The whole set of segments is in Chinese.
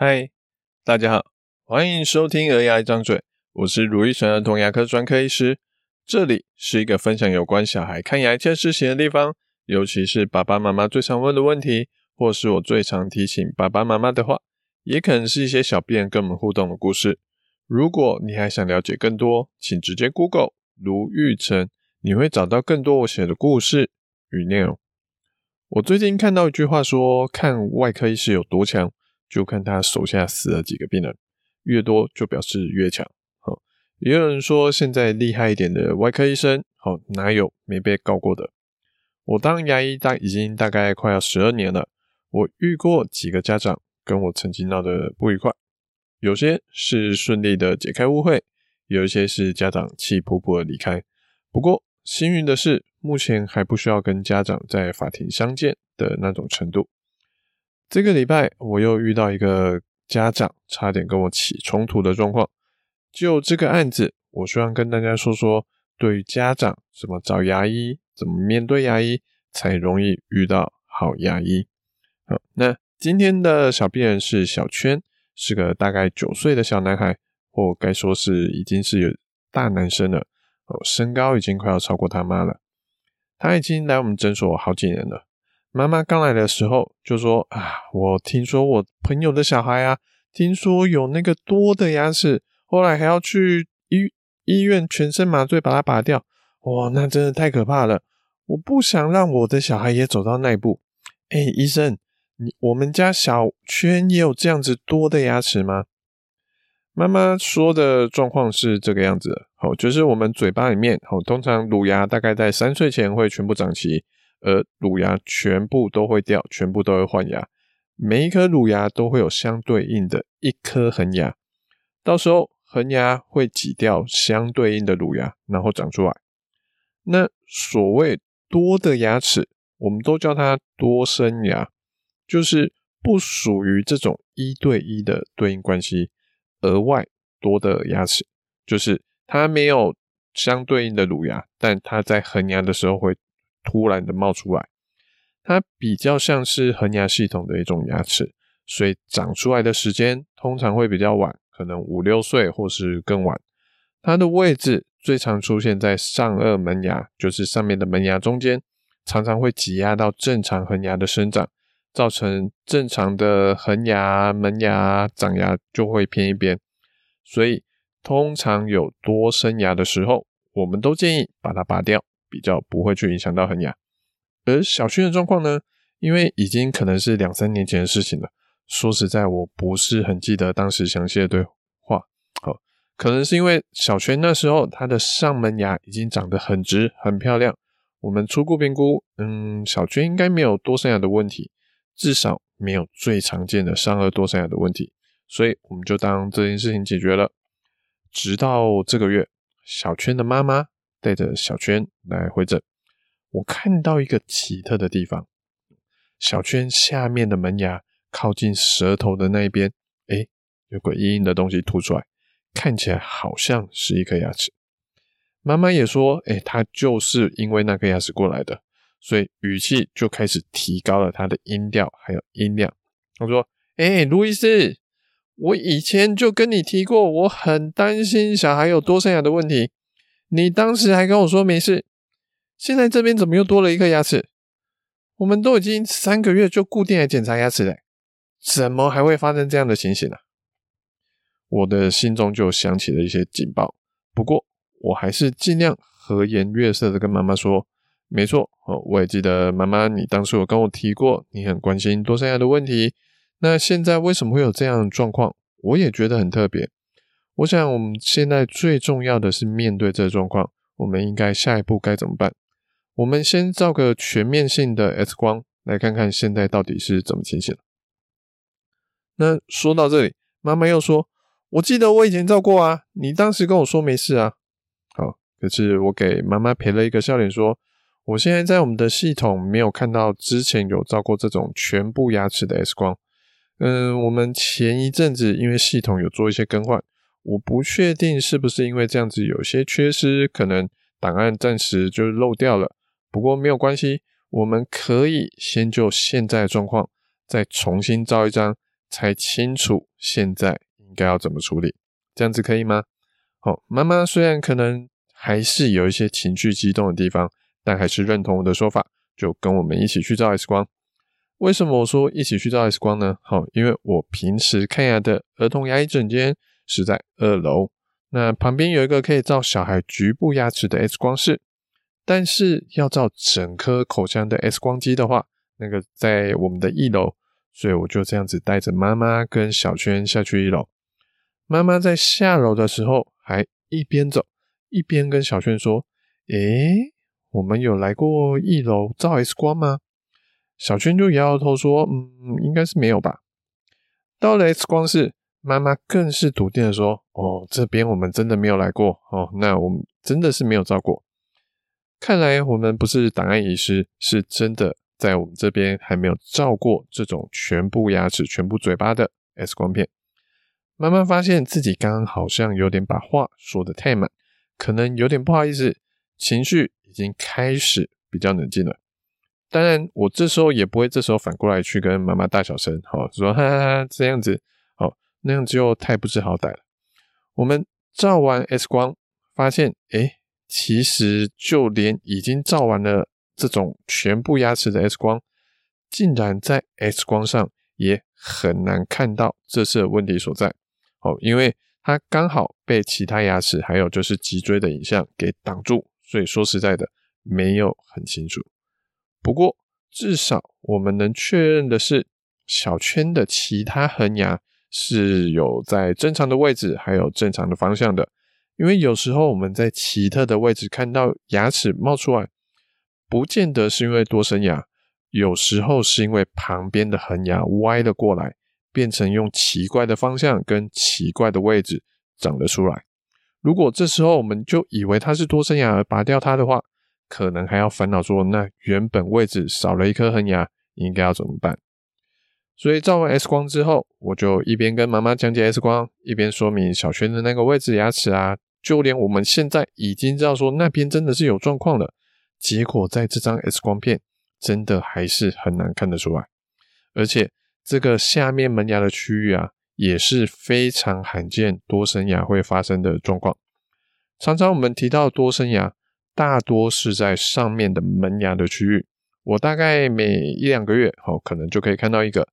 嗨，大家好，欢迎收听《儿牙一张嘴》，我是如意成儿童牙科专科医师。这里是一个分享有关小孩看牙一切事情的地方，尤其是爸爸妈妈最常问的问题，或是我最常提醒爸爸妈妈的话，也可能是一些小便跟我们互动的故事。如果你还想了解更多，请直接 Google 卢玉成，你会找到更多我写的故事与内容。我最近看到一句话说，看外科医师有多强。就看他手下死了几个病人，越多就表示越强。好，也有人说现在厉害一点的外科医生，好，哪有没被告过的？我当牙医大已经大概快要十二年了，我遇过几个家长跟我曾经闹得不愉快，有些是顺利的解开误会，有一些是家长气噗噗的离开。不过幸运的是，目前还不需要跟家长在法庭相见的那种程度。这个礼拜我又遇到一个家长差点跟我起冲突的状况。就这个案子，我希望跟大家说说，对于家长怎么找牙医，怎么面对牙医，才容易遇到好牙医。好，那今天的小病人是小圈，是个大概九岁的小男孩，或该说是已经是有大男生了。哦，身高已经快要超过他妈了。他已经来我们诊所好几年了。妈妈刚来的时候就说：“啊，我听说我朋友的小孩啊，听说有那个多的牙齿，后来还要去医医院全身麻醉把它拔掉。哇，那真的太可怕了！我不想让我的小孩也走到那一步。哎，医生，你我们家小圈也有这样子多的牙齿吗？”妈妈说的状况是这个样子的，好，就是我们嘴巴里面，好，通常乳牙大概在三岁前会全部长齐。而乳牙全部都会掉，全部都会换牙，每一颗乳牙都会有相对应的一颗恒牙，到时候恒牙会挤掉相对应的乳牙，然后长出来。那所谓多的牙齿，我们都叫它多生牙，就是不属于这种一对一的对应关系，额外多的牙齿，就是它没有相对应的乳牙，但它在恒牙的时候会。突然的冒出来，它比较像是恒牙系统的一种牙齿，所以长出来的时间通常会比较晚，可能五六岁或是更晚。它的位置最常出现在上颚门牙，就是上面的门牙中间，常常会挤压到正常恒牙的生长，造成正常的恒牙、门牙长牙就会偏一边。所以通常有多生牙的时候，我们都建议把它拔掉。比较不会去影响到恒牙，而小圈的状况呢，因为已经可能是两三年前的事情了。说实在，我不是很记得当时详细的对话。好，可能是因为小圈那时候他的上门牙已经长得很直很漂亮，我们初步评估，嗯，小圈应该没有多生牙的问题，至少没有最常见的上颚多生牙的问题，所以我们就当这件事情解决了。直到这个月，小圈的妈妈。带着小圈来回诊，我看到一个奇特的地方，小圈下面的门牙靠近舌头的那一边，哎，有个硬硬的东西凸出来，看起来好像是一颗牙齿。妈妈也说，哎，她就是因为那颗牙齿过来的，所以语气就开始提高了她的音调还有音量。她说，哎，路易斯，我以前就跟你提过，我很担心小孩有多生牙的问题。你当时还跟我说没事，现在这边怎么又多了一颗牙齿？我们都已经三个月就固定来检查牙齿了，怎么还会发生这样的情形呢？我的心中就响起了一些警报。不过我还是尽量和颜悦色的跟妈妈说：“没错，哦，我也记得妈妈，你当时有跟我提过，你很关心多生牙的问题。那现在为什么会有这样的状况？我也觉得很特别。”我想，我们现在最重要的是面对这个状况，我们应该下一步该怎么办？我们先照个全面性的 X 光，来看看现在到底是怎么情形。那说到这里，妈妈又说：“我记得我以前照过啊，你当时跟我说没事啊。”好，可是我给妈妈赔了一个笑脸，说：“我现在在我们的系统没有看到之前有照过这种全部牙齿的 X 光。嗯，我们前一阵子因为系统有做一些更换。”我不确定是不是因为这样子有些缺失，可能档案暂时就漏掉了。不过没有关系，我们可以先就现在的状况再重新照一张才清楚现在应该要怎么处理，这样子可以吗？好，妈妈虽然可能还是有一些情绪激动的地方，但还是认同我的说法，就跟我们一起去照 X 光。为什么我说一起去照 X 光呢？好，因为我平时看牙的儿童牙医诊间是在二楼，那旁边有一个可以照小孩局部牙齿的 X 光室，但是要照整颗口腔的 X 光机的话，那个在我们的一楼，所以我就这样子带着妈妈跟小圈下去一楼。妈妈在下楼的时候，还一边走一边跟小圈说：“诶，我们有来过一楼照 X 光吗？”小圈就摇摇头说：“嗯，应该是没有吧。”到了 X 光室，妈妈更是笃定的说：“哦，这边我们真的没有来过哦，那我们真的是没有照过。看来我们不是档案医师，是真的在我们这边还没有照过这种全部牙齿、全部嘴巴的 X 光片。”妈妈发现自己刚刚好像有点把话说得太满，可能有点不好意思，情绪已经开始比较冷静了。当然，我这时候也不会这时候反过来去跟妈妈大小声，好说哈哈哈这样子，那样就太不知好歹了。我们照完 X 光，发现诶，其实就连已经照完了这种全部牙齿的 X 光，竟然在 X 光上也很难看到这次的问题所在。哦，因为它刚好被其他牙齿还有就是脊椎的影像给挡住，所以说实在的没有很清楚。不过，至少我们能确认的是，小圈的其他恒牙是有在正常的位置，还有正常的方向的。因为有时候我们在奇特的位置看到牙齿冒出来，不见得是因为多生牙，有时候是因为旁边的恒牙歪了过来，变成用奇怪的方向跟奇怪的位置长了出来。如果这时候我们就以为它是多生牙而拔掉它的话，可能还要烦恼说，那原本位置少了一颗恒牙，应该要怎么办？所以照完 X 光之后，我就一边跟妈妈讲解 X 光，一边说明小轩的那个位置牙齿啊，就连我们现在已经知道说那边真的是有状况了，结果在这张 X 光片真的还是很难看得出来，而且这个下面门牙的区域啊，也是非常罕见多生牙会发生的状况。常常我们提到多生牙。大多是在上面的门牙的区域，我大概每一两个月，哦，可能就可以看到一个。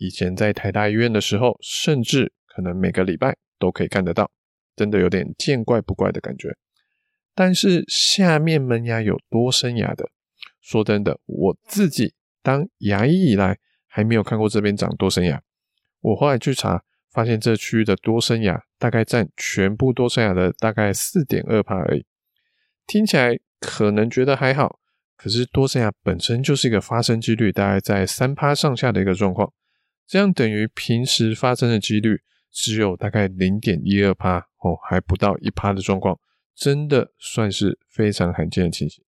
以前在台大医院的时候，甚至可能每个礼拜都可以看得到，真的有点见怪不怪的感觉。但是下面门牙有多生牙的，说真的，我自己当牙医以来还没有看过这边长多生牙。我后来去查，发现这区域的多生牙大概占全部多生牙的大概四点二趴而已。听起来可能觉得还好，可是多生牙本身就是一个发生几率大概在三趴上下的一个状况，这样等于平时发生的几率只有大概零点一二趴哦，还不到一趴的状况，真的算是非常罕见的情形。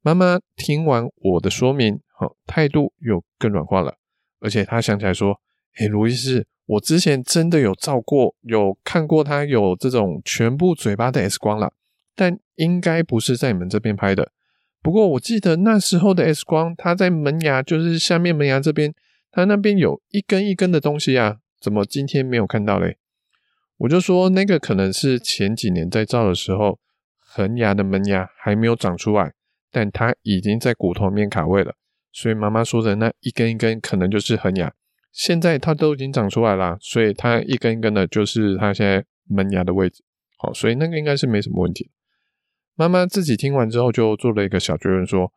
妈妈听完我的说明，好，态度又更软化了，而且她想起来说：“诶，卢医师，我之前真的有照过，有看过他有这种全部嘴巴的 X 光了。”但应该不是在你们这边拍的。不过我记得那时候的 X 光，它在门牙，就是下面门牙这边，它那边有一根一根的东西啊，怎么今天没有看到嘞？我就说那个可能是前几年在照的时候，恒牙的门牙还没有长出来，但它已经在骨头面卡位了，所以妈妈说的那一根一根可能就是恒牙。现在它都已经长出来了，所以它一根一根的，就是它现在门牙的位置。好，所以那个应该是没什么问题。妈妈自己听完之后，就做了一个小结论，说：“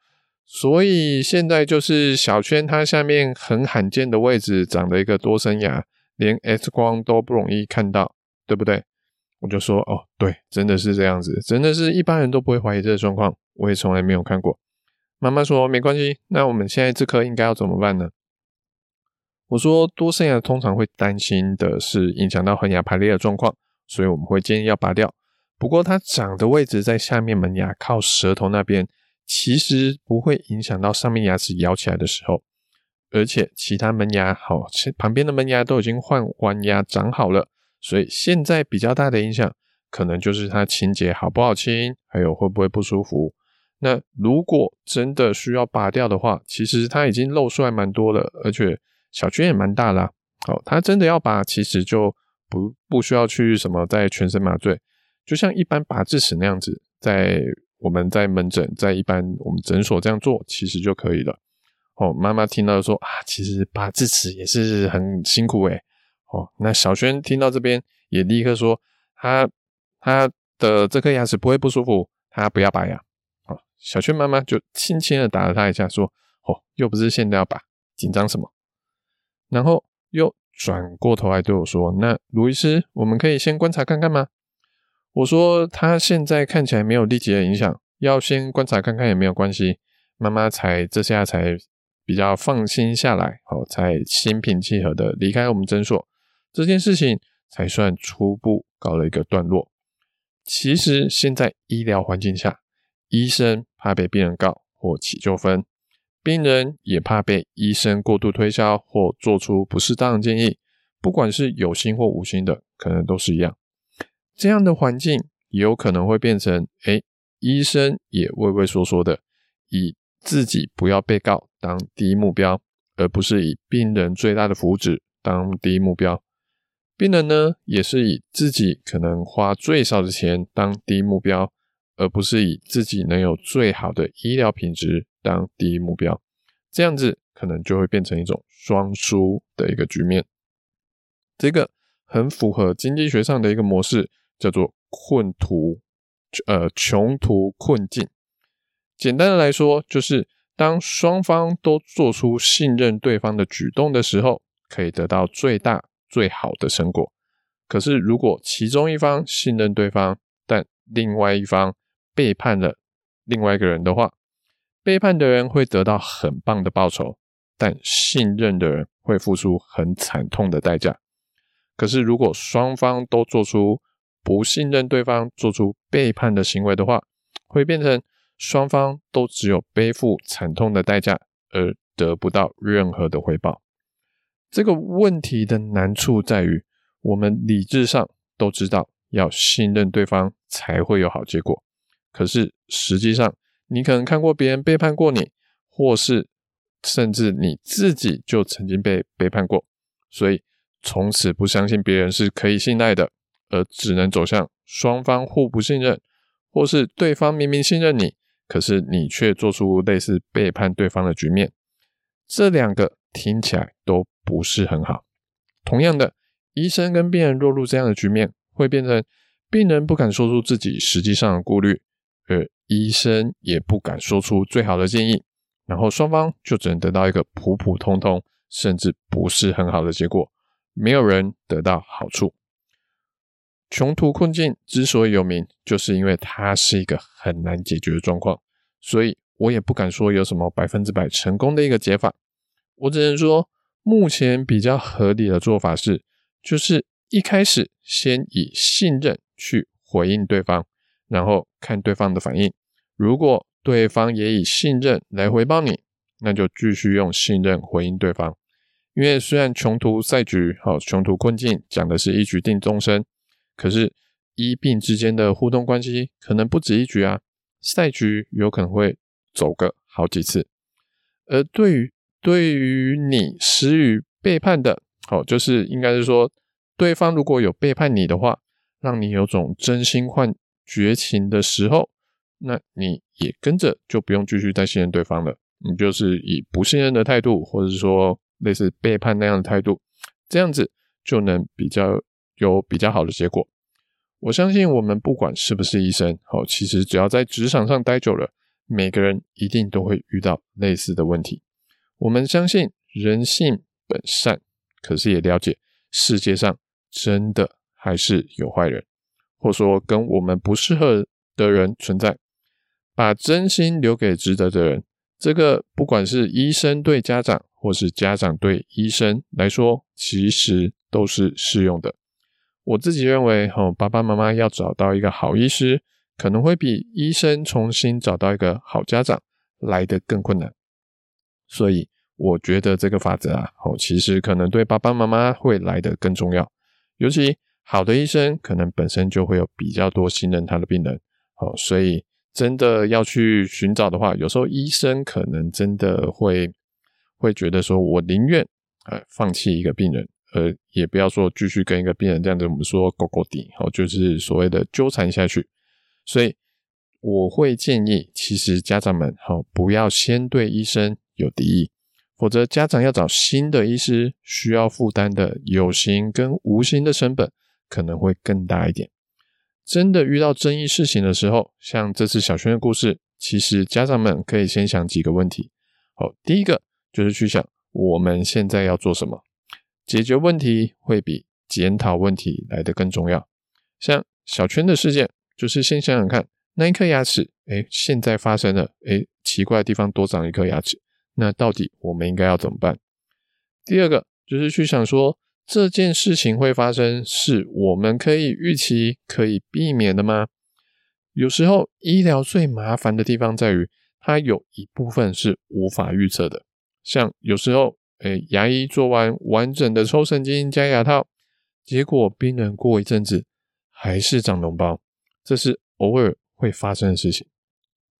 所以现在就是小圈它下面很罕见的位置长了一个多生牙，连 X 光都不容易看到，对不对？”我就说：“哦，对，真的是这样子，真的是一般人都不会怀疑这个状况，我也从来没有看过。”妈妈说：“没关系，那我们现在这颗应该要怎么办呢？”我说：“多生牙通常会担心的是影响到恒牙排列的状况，所以我们会建议要拔掉。”不过它长的位置在下面门牙靠舌头那边，其实不会影响到上面牙齿咬起来的时候，而且其他门牙好，旁边的门牙都已经换完牙长好了，所以现在比较大的影响可能就是它清洁好不好清，还有会不会不舒服。那如果真的需要拔掉的话，其实它已经露出来蛮多了，而且小圈也蛮大啦，哦，它真的要拔，其实就不不需要去什么在全身麻醉，就像一般拔智齿那样子，在我们在门诊，在一般我们诊所这样做，其实就可以了。哦，妈妈听到说啊，其实拔智齿也是很辛苦诶。哦，那小轩听到这边也立刻说，他他的这颗牙齿不会不舒服，他不要拔牙。哦，小轩妈妈就轻轻的打了他一下，说，哦，又不是现在要拔，紧张什么？然后又转过头来对我说，那卢医师，我们可以先观察看看吗？我说他现在看起来没有立即的影响，要先观察看看也没有关系。妈妈才这下才比较放心下来，哦，才心平气和的离开我们诊所。这件事情才算初步告了一个段落。其实现在医疗环境下，医生怕被病人告或起纠纷，病人也怕被医生过度推销或做出不适当的建议。不管是有心或无心的，可能都是一样。这样的环境也有可能会变成，诶，医生也畏畏缩缩的，以自己不要被告当第一目标，而不是以病人最大的福祉当第一目标。病人呢，也是以自己可能花最少的钱当第一目标，而不是以自己能有最好的医疗品质当第一目标。这样子可能就会变成一种双输的一个局面。这个很符合经济学上的一个模式，叫做困途，呃，穷途困境。简单的来说，就是当双方都做出信任对方的举动的时候，可以得到最大。最好的成果。可是，如果其中一方信任对方，但另外一方背叛了另外一个人的话，背叛的人会得到很棒的报酬，但信任的人会付出很惨痛的代价。可是，如果双方都做出不信任对方、做出背叛的行为的话，会变成双方都只有背负惨痛的代价，而得不到任何的回报。这个问题的难处在于，我们理智上都知道要信任对方才会有好结果，可是实际上，你可能看过别人背叛过你，或是甚至你自己就曾经被背叛过，所以从此不相信别人是可以信赖的，而只能走向双方互不信任，或是对方明明信任你，可是你却做出类似背叛对方的局面。这两个听起来都不是很好。同样的，医生跟病人落入这样的局面，会变成病人不敢说出自己实际上的顾虑，而医生也不敢说出最好的建议，然后双方就只能得到一个普普通通，甚至不是很好的结果，没有人得到好处。穷途困境之所以有名，就是因为它是一个很难解决的状况，所以我也不敢说有什么百分之百成功的一个解法，我只能说。目前比较合理的做法是，就是一开始先以信任去回应对方，然后看对方的反应。如果对方也以信任来回报你，那就继续用信任回应对方。因为虽然穷途赛局、好穷途困境讲的是一局定终身，可是医病之间的互动关系可能不止一局啊，赛局有可能会走个好几次。而对于对于你施予背叛的，好，就是应该是说，对方如果有背叛你的话，让你有种真心换绝情的时候，那你也跟着就不用继续再信任对方了，你就是以不信任的态度，或者是说类似背叛那样的态度，这样子就能比较有比较好的结果。我相信我们不管是不是医生，好，其实只要在职场上待久了，每个人一定都会遇到类似的问题。我们相信人性本善，可是也了解世界上真的还是有坏人，或说跟我们不适合的人存在。把真心留给值得的人，这个不管是医生对家长，或是家长对医生来说，其实都是适用的。我自己认为，哦，爸爸妈妈要找到一个好医师，可能会比医生重新找到一个好家长来得更困难。所以我觉得这个法则啊，哦，其实可能对爸爸妈妈会来得更重要。尤其好的医生，可能本身就会有比较多信任他的病人，哦，所以真的要去寻找的话，有时候医生可能真的会会觉得说，我宁愿呃放弃一个病人，呃，也不要说继续跟一个病人这样子，我们说勾勾底，好，就是所谓的纠缠下去。所以我会建议，其实家长们好，不要先对医生有敌意，否则家长要找新的医师，需要负担的有形跟无形的成本可能会更大一点。真的遇到争议事情的时候，像这次小轩的故事，其实家长们可以先想几个问题。好，第一个就是去想我们现在要做什么。解决问题会比检讨问题来得更重要。像小圈的事件，就是先想想看，那一颗牙齿，诶，现在发生了，诶，奇怪的地方多长一颗牙齿，那到底我们应该要怎么办？第二个就是去想说，这件事情会发生，是我们可以预期、可以避免的吗？有时候医疗最麻烦的地方在于，它有一部分是无法预测的，像有时候。诶，牙医做完完整的抽神经加牙套，结果病人过一阵子还是长脓包，这是偶尔会发生的事情。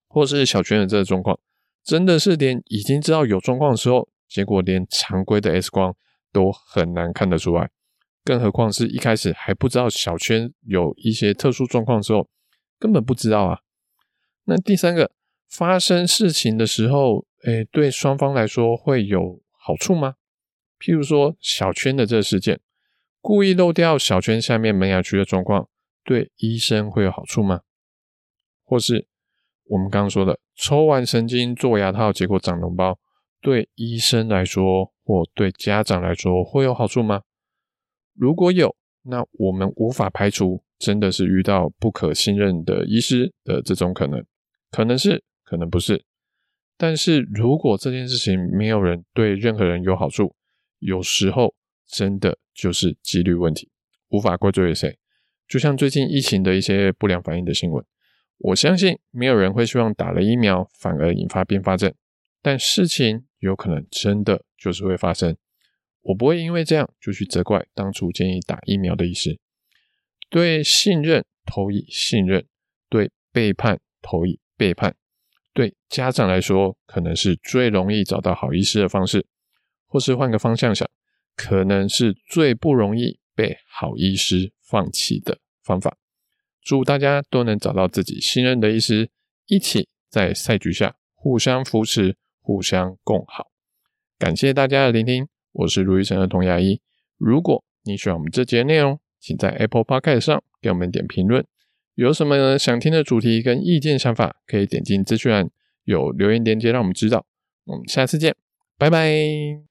或是小圈的这个状况，真的是连已经知道有状况的时候，结果连常规的 X 光都很难看得出来，更何况是一开始还不知道小圈有一些特殊状况的时候，根本不知道啊。那第三个，发生事情的时候，诶，对双方来说会有。好处吗？譬如说小圈的这个事件，故意漏掉小圈下面门牙区的状况，对医生会有好处吗？或是我们刚刚说的抽完神经做牙套，结果长脓包，对医生来说或对家长来说会有好处吗？如果有，那我们无法排除真的是遇到不可信任的医师的这种可能，可能是，可能不是。但是如果这件事情没有人对任何人有好处，有时候真的就是几率问题，无法怪罪于谁。就像最近疫情的一些不良反应的新闻，我相信没有人会希望打了疫苗反而引发并发症，但事情有可能真的就是会发生。我不会因为这样就去责怪当初建议打疫苗的医师。对信任投以信任，对背叛投以背叛。对家长来说，可能是最容易找到好医师的方式，或是换个方向想，可能是最不容易被好医师放弃的方法。祝大家都能找到自己信任的医师，一起在赛局下互相扶持、互相共好。感谢大家的聆听，我是卢医生儿童牙医。如果你喜欢我们这节内容，请在 Apple Podcast 上给我们点评论。有什么想听的主题跟意见想法，可以点进资讯栏，有留言链接让我们知道。我们下次见，拜拜。